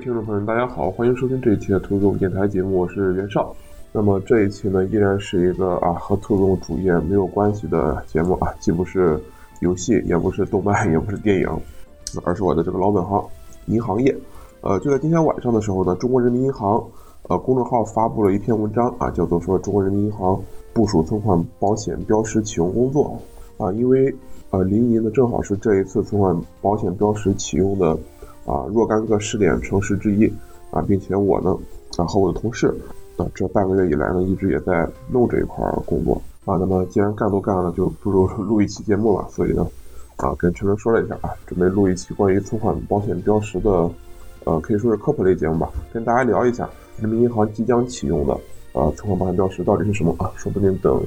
听众朋友，大家好，欢迎收听这一期的兔总电台节目，我是袁绍。那么这一期呢，依然是一个啊和兔总主页没有关系的节目啊，既不是游戏，也不是动漫，也不是电影，而是我的这个老本行——银行业。呃，就在今天晚上的时候呢，中国人民银行呃公众号发布了一篇文章啊，叫做说中国人民银行部署存款保险标识启用工作啊，因为呃临沂呢正好是这一次存款保险标识启用的。啊，若干个试点城市之一啊，并且我呢，啊和我的同事啊，这半个月以来呢，一直也在弄这一块工作啊。那么既然干都干了，就不如 录一期节目了。所以呢，啊，跟陈伦说了一下啊，准备录一期关于存款保险标识的，呃，可以说是科普类节目吧，跟大家聊一下人民银行即将启用的呃存款保险标识到底是什么啊？说不定等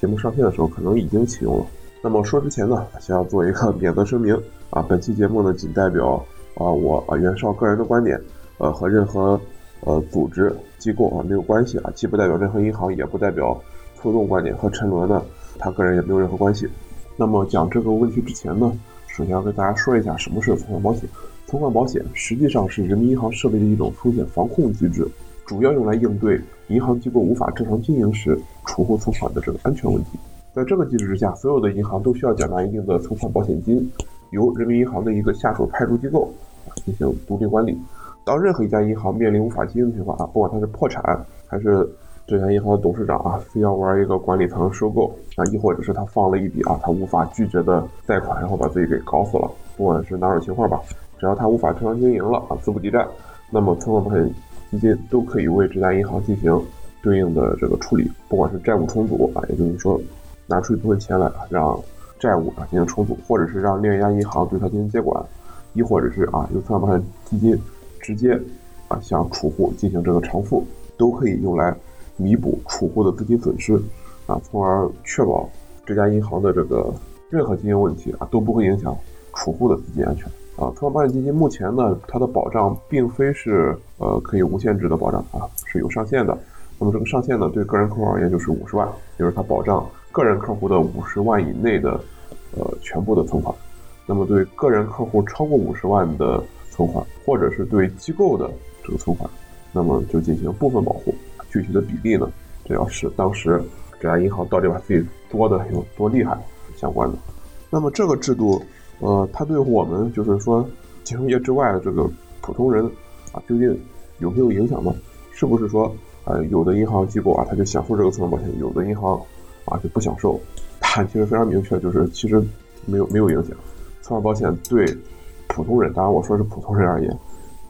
节目上线的时候，可能已经启用了。那么说之前呢，先要做一个免责声明啊，本期节目呢，仅代表。啊，我啊袁绍个人的观点，呃，和任何呃组织机构啊没有关系啊，既不代表任何银行，也不代表兔动观点和陈伦呢，他个人也没有任何关系。那么讲这个问题之前呢，首先要跟大家说一下什么是存款保险。存款保险实际上是人民银行设立的一种风险防控机制，主要用来应对银行机构无法正常经营时储户存款的这个安全问题。在这个机制之下，所有的银行都需要缴纳一定的存款保险金，由人民银行的一个下属派驻机构。进行独立管理。当任何一家银行面临无法经营的情况啊，不管它是破产，还是这家银行的董事长啊非要玩一个管理层收购啊，亦或者是他放了一笔啊他无法拒绝的贷款，然后把自己给搞死了，不管是哪种情况吧，只要他无法正常经营了啊，资不抵债，那么存款保险基金都可以为这家银行进行对应的这个处理，不管是债务重组啊，也就是说拿出一部分钱来让债务啊进行重组，或者是让另一家银行对它进行接管。亦或者是啊，由存款保险基金直接啊向储户进行这个偿付，都可以用来弥补储户的资金损失啊，从而确保这家银行的这个任何经营问题啊都不会影响储户的资金安全啊。存款保险基金目前呢，它的保障并非是呃可以无限制的保障啊，是有上限的。那么这个上限呢，对个人客户而言就是五十万，就是它保障个人客户的五十万以内的呃全部的存款。那么对个人客户超过五十万的存款，或者是对机构的这个存款，那么就进行部分保护。具体的比例呢，这要是当时这家银行到底把自己作的有多厉害相关的。那么这个制度，呃，它对我们就是说金融业之外的这个普通人啊，究竟有没有影响呢？是不是说，呃，有的银行机构啊，它就享受这个存款保险，有的银行啊就不享受？答案其实非常明确，就是其实没有没有影响。存款保险对普通人，当然我说是普通人而言，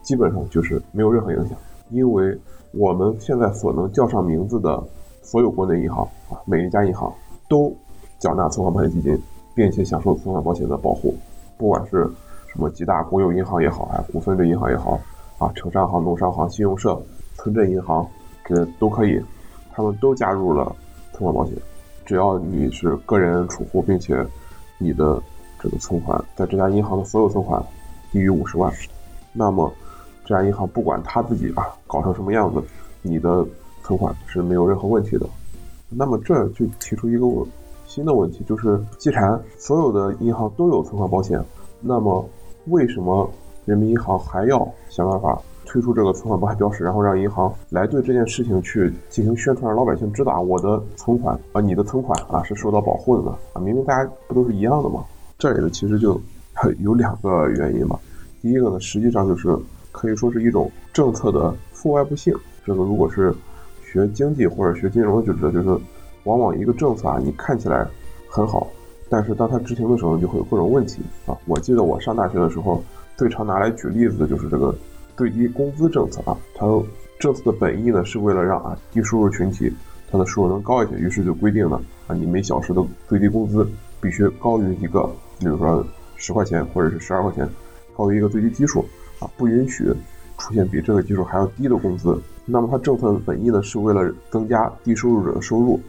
基本上就是没有任何影响，因为我们现在所能叫上名字的所有国内银行啊，每一家银行都缴纳存款保险基金，并且享受存款保险的保护，不管是什么几大国有银行也好，还，股份制银行也好，啊，城商行、农商行、信用社、村镇银行这些都可以，他们都加入了存款保险，只要你是个人储户，并且你的。这个存款在这家银行的所有存款低于五十万，那么这家银行不管他自己啊搞成什么样子，你的存款是没有任何问题的。那么这就提出一个新的问题，就是既然所有的银行都有存款保险，那么为什么人民银行还要想办法推出这个存款保险标识，然后让银行来对这件事情去进行宣传，让老百姓知道我的存款啊，你的存款啊是受到保护的呢？啊，明明大家不都是一样的吗？这里呢，其实就有两个原因嘛。第一个呢，实际上就是可以说是一种政策的负外部性。这个如果是学经济或者学金融的就知道，就是往往一个政策啊，你看起来很好，但是当它执行的时候，就会有各种问题啊。我记得我上大学的时候，最常拿来举例子的就是这个最低工资政策啊。它政策的本意呢，是为了让啊低收入群体他的收入能高一些，于是就规定了啊，你每小时的最低工资必须高于一个。比如说十块钱或者是十二块钱，高于一个最低基数啊，不允许出现比这个基数还要低的工资。那么它政策本意呢，是为了增加低收入者的收入，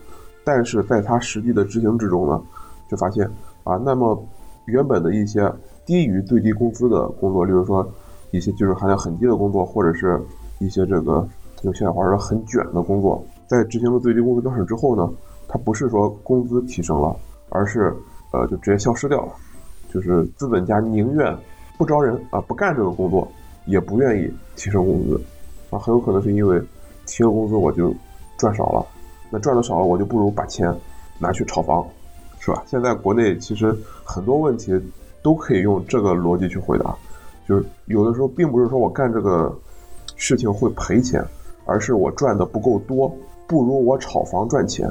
但是在它实际的执行之中呢，就发现啊，那么原本的一些低于最低工资的工作，例如说一些技术含量很低的工作，或者是一些这个用现在话说很卷的工作，在执行了最低工资标准之后呢，它不是说工资提升了，而是。呃，就直接消失掉了，就是资本家宁愿不招人啊，不干这个工作，也不愿意提升工资，啊，很有可能是因为提了工资我就赚少了，那赚的少了，我就不如把钱拿去炒房，是吧？现在国内其实很多问题都可以用这个逻辑去回答，就是有的时候并不是说我干这个事情会赔钱，而是我赚的不够多，不如我炒房赚钱。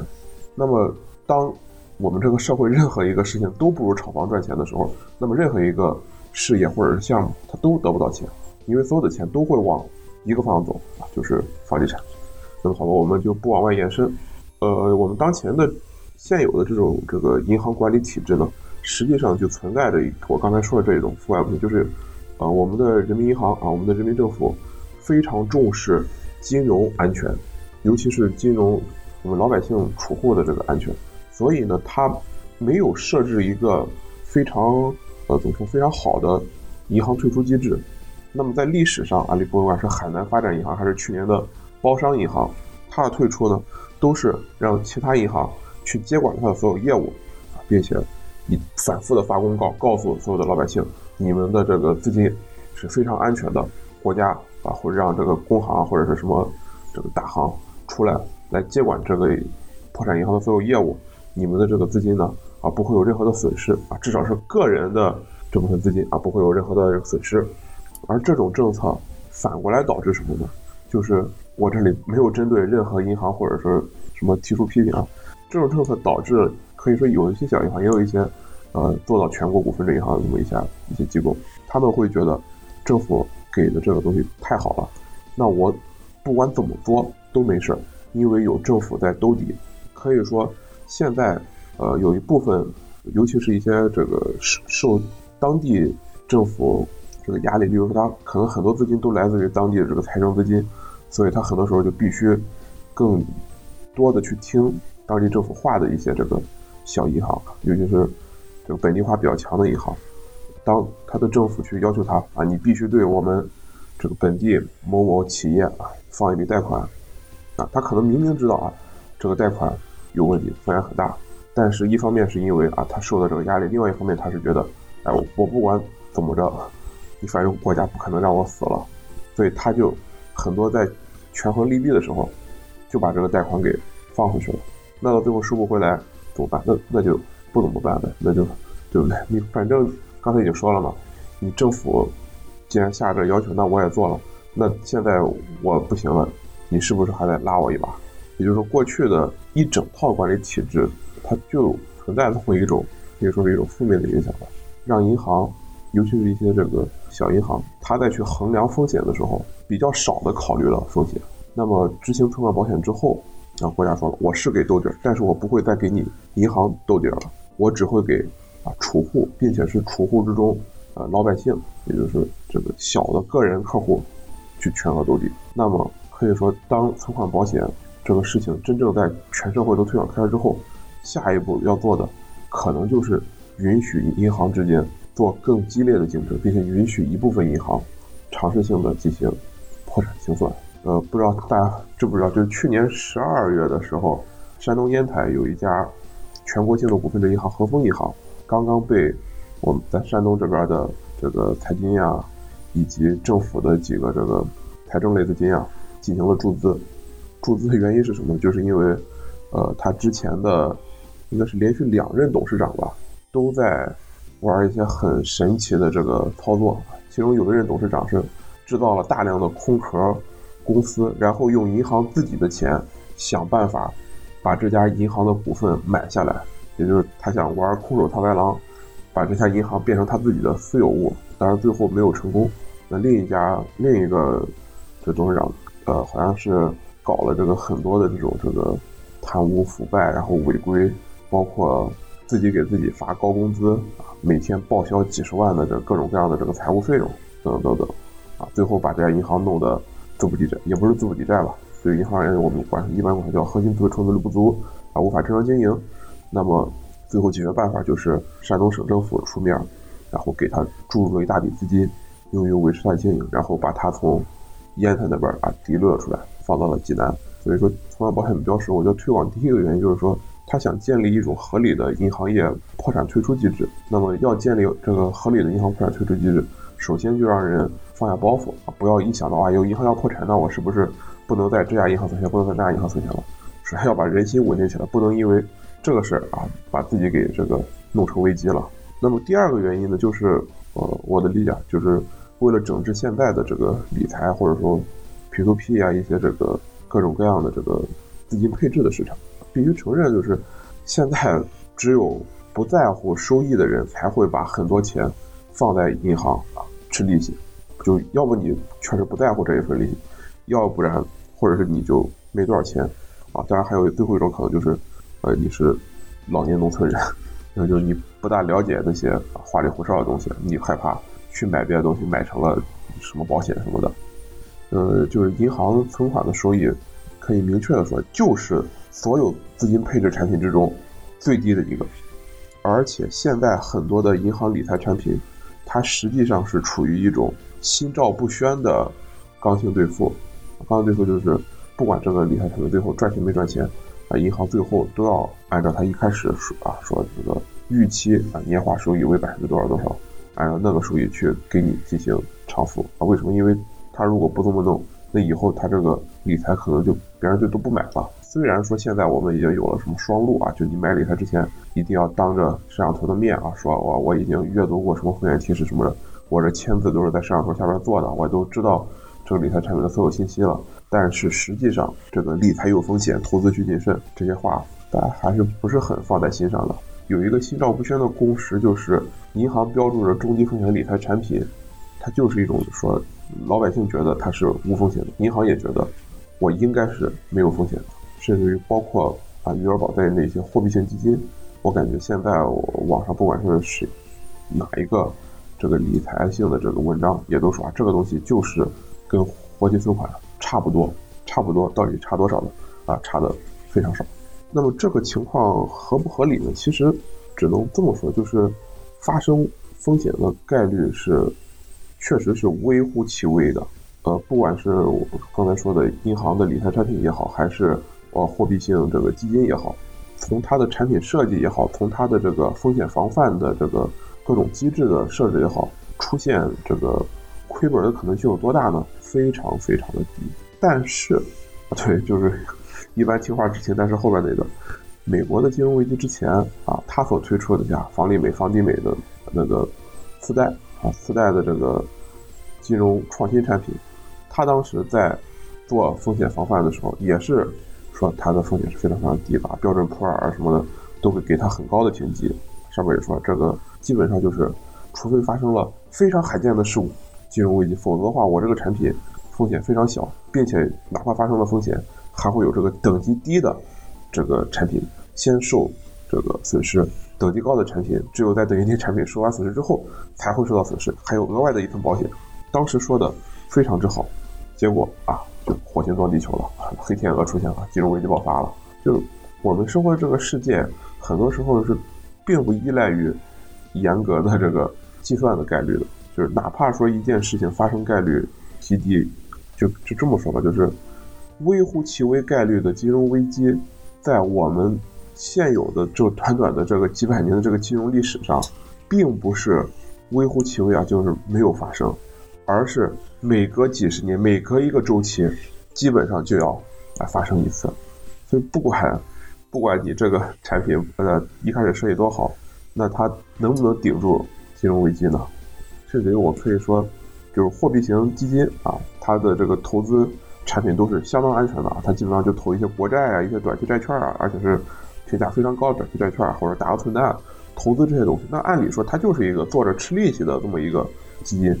那么当我们这个社会任何一个事情都不如炒房赚钱的时候，那么任何一个事业或者是项目，它都得不到钱，因为所有的钱都会往一个方向走啊，就是房地产。那么好吧，我们就不往外延伸。呃，我们当前的现有的这种这个银行管理体制呢，实际上就存在着我刚才说的这一种负外部就是，呃，我们的人民银行啊，我们的人民政府非常重视金融安全，尤其是金融我们老百姓储户的这个安全。所以呢，它没有设置一个非常呃怎么说非常好的银行退出机制。那么在历史上啊，不管是海南发展银行还是去年的包商银行，它的退出呢，都是让其他银行去接管它的所有业务，并且以反复的发公告告诉所有的老百姓，你们的这个资金是非常安全的。国家啊会让这个工行或者是什么这个大行出来来接管这个破产银行的所有业务。你们的这个资金呢，啊，不会有任何的损失啊，至少是个人的这部分资金啊，不会有任何的损失。而这种政策反过来导致什么呢？就是我这里没有针对任何银行或者是什么提出批评啊。这种政策导致可以说有一些小银行，也有一些呃做到全国股份制银行的这么一些一些机构，他们会觉得政府给的这个东西太好了，那我不管怎么做都没事儿，因为有政府在兜底，可以说。现在，呃，有一部分，尤其是一些这个受受当地政府这个压力，比如说他可能很多资金都来自于当地的这个财政资金，所以他很多时候就必须更多的去听当地政府话的一些这个小银行，尤其是这个本地化比较强的银行，当他的政府去要求他啊，你必须对我们这个本地某某企业啊放一笔贷款，啊，他可能明明知道啊这个贷款。有问题，风险很大。但是，一方面是因为啊，他受到这个压力；，另外一方面，他是觉得，哎，我不管怎么着，你反正国家不可能让我死了，所以他就很多在权衡利弊的时候，就把这个贷款给放回去了。那到最后收不回来怎么办？那那就不怎么办呗，那就对不对？你反正刚才已经说了嘛，你政府既然下这要求，那我也做了。那现在我不行了，你是不是还得拉我一把？也就是说，过去的一整套管理体制，它就存在这么一种，可以说是一种负面的影响吧，让银行，尤其是一些这个小银行，它在去衡量风险的时候，比较少的考虑了风险。那么执行存款保险之后，啊，国家说了，我是给兜底儿，但是我不会再给你银行兜底儿了，我只会给啊储户，并且是储户之中，呃，老百姓，也就是这个小的个人客户，去全额兜底。那么可以说，当存款保险。这个事情真正在全社会都推广开了之后，下一步要做的，可能就是允许银行之间做更激烈的竞争，并且允许一部分银行尝试性的进行破产清算。呃，不知道大家知不知道，就是去年十二月的时候，山东烟台有一家全国性的股份制银行和丰银行，刚刚被我们在山东这边的这个财经呀，以及政府的几个这个财政类资金啊，进行了注资。注资的原因是什么？就是因为，呃，他之前的应该是连续两任董事长吧，都在玩一些很神奇的这个操作。其中有一任董事长是制造了大量的空壳公司，然后用银行自己的钱想办法把这家银行的股份买下来，也就是他想玩空手套白狼，把这家银行变成他自己的私有物。当然最后没有成功。那另一家另一个这董事长，呃，好像是。搞了这个很多的这种这个贪污腐败，然后违规，包括自己给自己发高工资啊，每天报销几十万的这各种各样的这个财务费用等等等等，啊，最后把这家银行弄得资不抵债，也不是资不抵债吧？对银行而言，我们管一般管它叫核心资产充足率不足啊，无法正常经营。那么最后解决办法就是山东省政府出面，然后给他注入了一大笔资金，用于维持他经营，然后把他从烟台那边啊提溜出来。放到了济南，所以说存款保险的标识，我觉得推广第一个原因就是说，他想建立一种合理的银行业破产退出机制。那么要建立这个合理的银行破产退出机制，首先就让人放下包袱啊，不要一想到啊有银行要破产，那我是不是不能在这家银行存钱，不能在那家银行存钱了？首先要把人心稳定起来，不能因为这个事儿啊把自己给这个弄成危机了。那么第二个原因呢，就是呃我的理解就是为了整治现在的这个理财或者说 P2P 啊一些这个各种各样的这个资金配置的市场，必须承认就是现在只有不在乎收益的人才会把很多钱放在银行啊吃利息，就要不你确实不在乎这一份利息，要不然或者是你就没多少钱啊。当然还有最后一种可能就是，呃你是老年农村人。那 就是你不大了解那些花里胡哨的东西，你害怕去买别的东西，买成了什么保险什么的。呃，就是银行存款的收益，可以明确的说，就是所有资金配置产品之中最低的一个。而且现在很多的银行理财产品，它实际上是处于一种心照不宣的刚性兑付。刚性兑付就是不管这个理财产品最后赚钱没赚钱。啊，银行最后都要按照他一开始说啊，说这个预期啊年化收益为百分之多少多少，按照那个收益去给你进行偿付啊。为什么？因为他如果不这么弄，那以后他这个理财可能就别人就都不买了。虽然说现在我们已经有了什么双录啊，就你买理财之前一定要当着摄像头的面啊，说我我已经阅读过什么风险提示什么的，我这签字都是在摄像头下边做的，我都知道这个理财产品的所有信息了。但是实际上，这个理财有风险，投资需谨慎，这些话大家还是不是很放在心上的。有一个心照不宣的共识，就是银行标注着中低风险理财产品，它就是一种说老百姓觉得它是无风险的，银行也觉得我应该是没有风险的。甚至于包括啊余额宝在内一些货币性基金，我感觉现在网上不管是谁哪一个这个理财性的这个文章，也都说啊这个东西就是跟活期存款。差不多，差不多，到底差多少呢？啊，差的非常少。那么这个情况合不合理呢？其实只能这么说，就是发生风险的概率是，确实是微乎其微的。呃，不管是我刚才说的银行的理财产品也好，还是呃货币性这个基金也好，从它的产品设计也好，从它的这个风险防范的这个各种机制的设置也好，出现这个亏本的可能性有多大呢？非常非常的低，但是，对，就是一般听话执行。但是后边那个，美国的金融危机之前啊，他所推出的像房利美、房地美的那个次贷啊，次贷的这个金融创新产品，他当时在做风险防范的时候，也是说它的风险是非常非常低的，标准普尔什么的都会给他很高的评级。上面也说这个基本上就是，除非发生了非常罕见的事故。金融危机，否则的话，我这个产品风险非常小，并且哪怕发生了风险，还会有这个等级低的这个产品先受这个损失，等级高的产品只有在等级低产品受完损失之后才会受到损失，还有额外的一份保险。当时说的非常之好，结果啊，就火星撞地球了，黑天鹅出现了，金融危机爆发了。就我们生活的这个世界，很多时候是并不依赖于严格的这个计算的概率的。就是哪怕说一件事情发生概率极低，就就这么说吧，就是微乎其微概率的金融危机，在我们现有的这短短的这个几百年的这个金融历史上，并不是微乎其微啊，就是没有发生，而是每隔几十年，每隔一个周期，基本上就要来发生一次。所以不管不管你这个产品呃一开始设计多好，那它能不能顶住金融危机呢？甚至于我可以说，就是货币型基金啊，它的这个投资产品都是相当安全的啊，它基本上就投一些国债啊、一些短期债券啊，而且是评价非常高的短期债券或者大额存单，投资这些东西。那按理说它就是一个坐着吃利息的这么一个基金，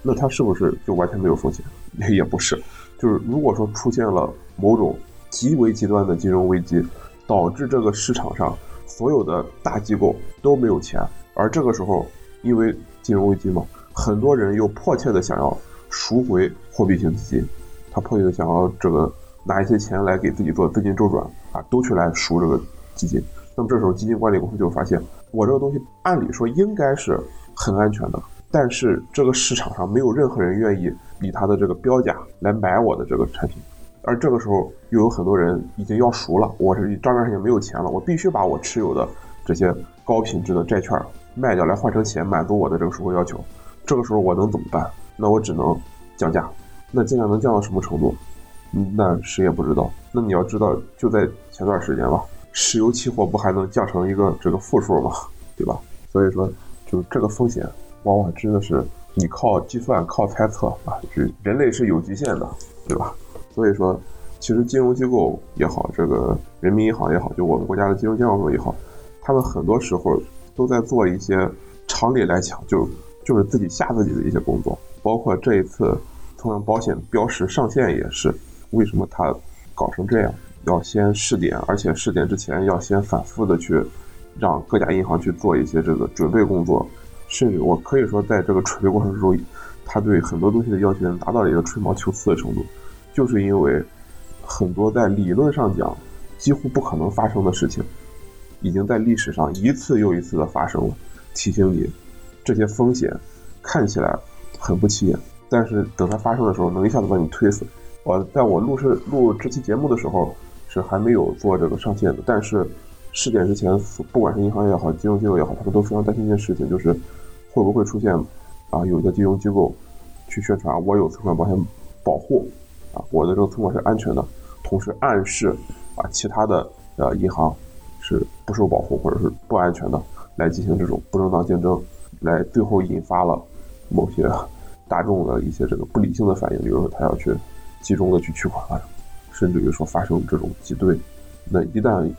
那它是不是就完全没有风险？也不是，就是如果说出现了某种极为极端的金融危机，导致这个市场上所有的大机构都没有钱，而这个时候因为金融危机嘛，很多人又迫切的想要赎回货币型基金，他迫切的想要这个拿一些钱来给自己做资金周转啊，都去来赎这个基金。那么这时候基金管理公司就发现，我这个东西按理说应该是很安全的，但是这个市场上没有任何人愿意以他的这个标价来买我的这个产品，而这个时候又有很多人已经要赎了，我是账面上也没有钱了，我必须把我持有的这些高品质的债券。卖掉来换成钱，满足我的这个赎回要求。这个时候我能怎么办？那我只能降价。那尽量能降到什么程度？那谁也不知道。那你要知道，就在前段时间吧，石油期货不还能降成一个这个负数吗？对吧？所以说，就这个风险，往往真的是你靠计算、靠猜测啊，是人类是有极限的，对吧？所以说，其实金融机构也好，这个人民银行也好，就我们国家的金融监管部门也好，他们很多时候都在做一些常理来讲，就就是自己吓自己的一些工作，包括这一次。同样，保险标识上线也是，为什么它搞成这样？要先试点，而且试点之前要先反复的去让各家银行去做一些这个准备工作，甚至我可以说，在这个准备过程中，他对很多东西的要求达到了一个吹毛求疵的程度，就是因为很多在理论上讲几乎不可能发生的事情，已经在历史上一次又一次的发生了，提醒你这些风险看起来很不起眼。但是等它发生的时候，能一下子把你推死。我在我录制录这期节目的时候，是还没有做这个上线的。但是试点之前，不管是银行也好，金融机构也好，他们都非常担心一件事情，就是会不会出现啊，有的金融机构去宣传我有存款保险保护啊，我的这个存款是安全的，同时暗示啊其他的呃银行是不受保护或者是不安全的，来进行这种不正当竞争，来最后引发了某些。大众的一些这个不理性的反应，比如说他要去集中的去取款，甚至于说发生这种挤兑，那一旦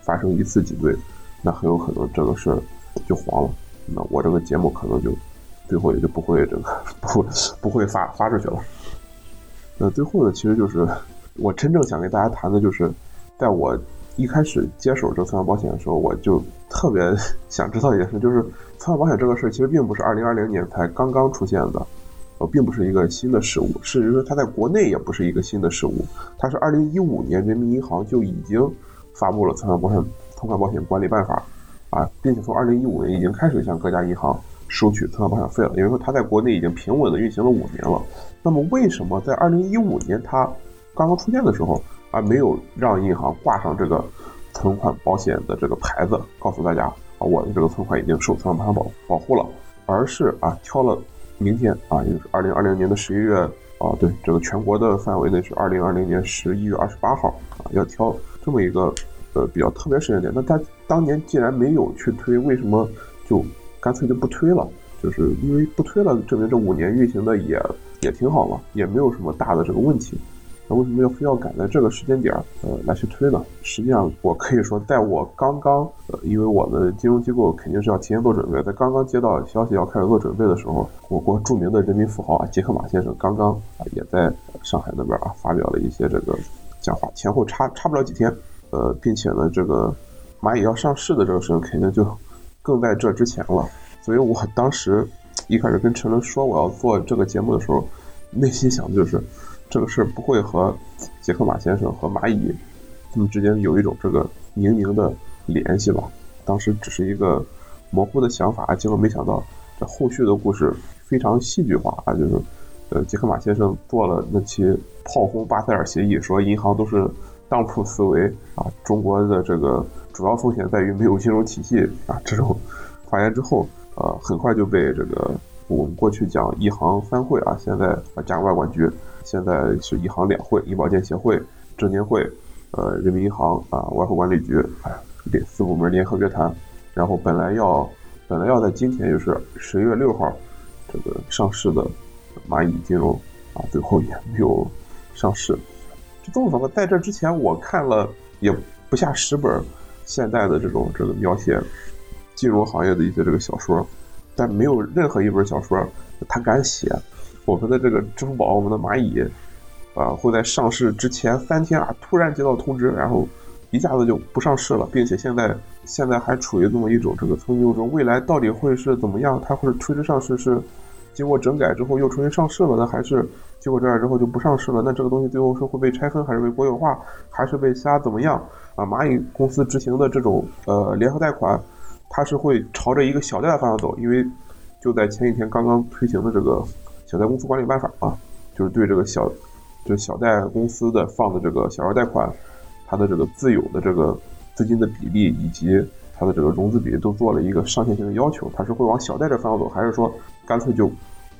发生一次挤兑，那很有可能这个事儿就黄了。那我这个节目可能就最后也就不会这个不不会发发出去了。那最后呢，其实就是我真正想跟大家谈的就是，在我一开始接手这个存款保险的时候，我就特别 想知道一件事，就是存款保险这个事儿其实并不是二零二零年才刚刚出现的。呃，并不是一个新的事物，甚至说它在国内也不是一个新的事物。它是二零一五年人民银行就已经发布了存款保险存款保险管理办法，啊，并且从二零一五年已经开始向各家银行收取存款保险费了。也就是说，它在国内已经平稳的运行了五年了。那么，为什么在二零一五年它刚刚出现的时候，啊，没有让银行挂上这个存款保险的这个牌子，告诉大家啊，我的这个存款已经受存款保险保保护了，而是啊，挑了。明天啊，也就是二零二零年的十一月啊，对，这个全国的范围内是二零二零年十一月二十八号啊，要挑这么一个呃比较特别时间点。那他当年既然没有去推，为什么就干脆就不推了？就是因为不推了，证明这五年运行的也也挺好嘛，也没有什么大的这个问题。那为什么要非要赶在这个时间点儿，呃，来去推呢？实际上，我可以说，在我刚刚，呃，因为我们金融机构肯定是要提前做准备，在刚刚接到消息要开始做准备的时候，我国著名的人民富豪啊，杰克马先生刚刚啊，也在上海那边啊，发表了一些这个讲话，前后差差不了几天，呃，并且呢，这个蚂蚁要上市的这个事情，肯定就更在这之前了。所以我当时一开始跟陈伦说我要做这个节目的时候，内心想的就是。这个事儿不会和杰克马先生和蚂蚁他们之间有一种这个明明的联系吧？当时只是一个模糊的想法，结果没想到这后续的故事非常戏剧化啊！就是呃，杰克马先生做了那期炮轰巴塞尔协议，说银行都是当铺思维啊，中国的这个主要风险在于没有金融体系啊，这种发言之后，呃，很快就被这个我们过去讲一行三会啊，现在啊加外管局。现在是一行两会，银保监协会、证监会，呃，人民银行啊，外汇管理局，哎，联四部门联合约谈，然后本来要，本来要在今天，就是十月六号，这个上市的蚂蚁金融啊，最后也没有上市。就这么说吧，在这之前我看了也不下十本现代的这种这个描写金融行业的一些这个小说，但没有任何一本小说他敢写。我们的这个支付宝，我们的蚂蚁，啊，会在上市之前三天啊，突然接到通知，然后一下子就不上市了，并且现在现在还处于这么一种这个存疑中，未来到底会是怎么样？它会推迟上市是经过整改之后又重新上市了呢，还是经过整改之后就不上市了？那这个东西最后是会被拆分，还是被国有化，还是被其他怎么样？啊，蚂蚁公司执行的这种呃联合贷款，它是会朝着一个小贷的方向走，因为就在前几天刚刚推行的这个。小贷公司管理办法啊，就是对这个小，就小贷公司的放的这个小额贷款，它的这个自有的这个资金的比例以及它的这个融资比例都做了一个上限性的要求。它是会往小贷这方向走，还是说干脆就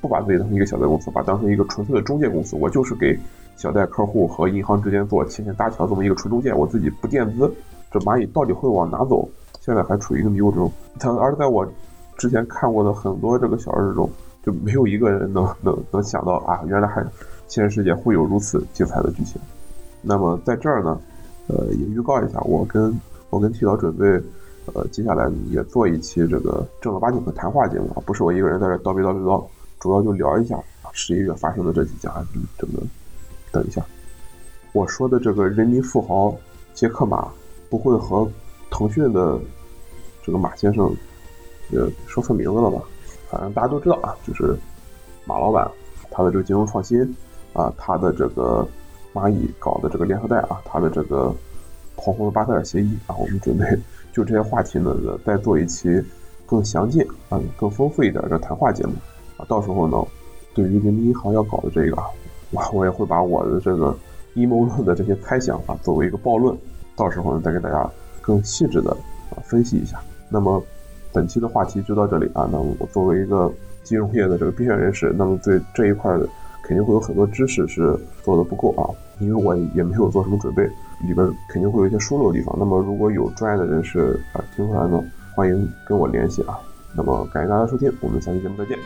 不把自己当成一个小贷公司，把当成一个纯粹的中介公司，我就是给小贷客户和银行之间做牵线搭桥这么一个纯中介，我自己不垫资，这蚂蚁到底会往哪走？现在还处于一个迷雾之中。它而在我之前看过的很多这个小说中，就没有一个人能 能能想到啊，原来还现实世界会有如此精彩的剧情。那么在这儿呢，呃，也预告一下，我跟我跟剃刀准备，呃，接下来也做一期这个正儿八经的谈话节目啊，不是我一个人在这叨逼叨逼叨，主要就聊一下十一月发生的这几件案例。这个，等一下，我说的这个人民富豪杰克马不会和腾讯的这个马先生，呃，说错名字了吧？反正大家都知道啊，就是马老板他的这个金融创新啊，他的这个。蚂蚁搞的这个联合贷啊，他的这个跑红的巴塞尔协议啊，我们准备就这些话题呢，再做一期更详尽啊、更丰富一点的谈话节目啊。到时候呢，对于人民银行要搞的这个，我我也会把我的这个阴谋论的这些猜想啊，作为一个暴论，到时候呢，再给大家更细致的啊分析一下。那么本期的话题就到这里啊。那么我作为一个金融业的这个边缘人士，那么对这一块的。肯定会有很多知识是做的不够啊，因为我也没有做什么准备，里边肯定会有一些疏漏的地方。那么如果有专业的人士啊听出来呢，欢迎跟我联系啊。那么感谢大家收听，我们下期节目再见。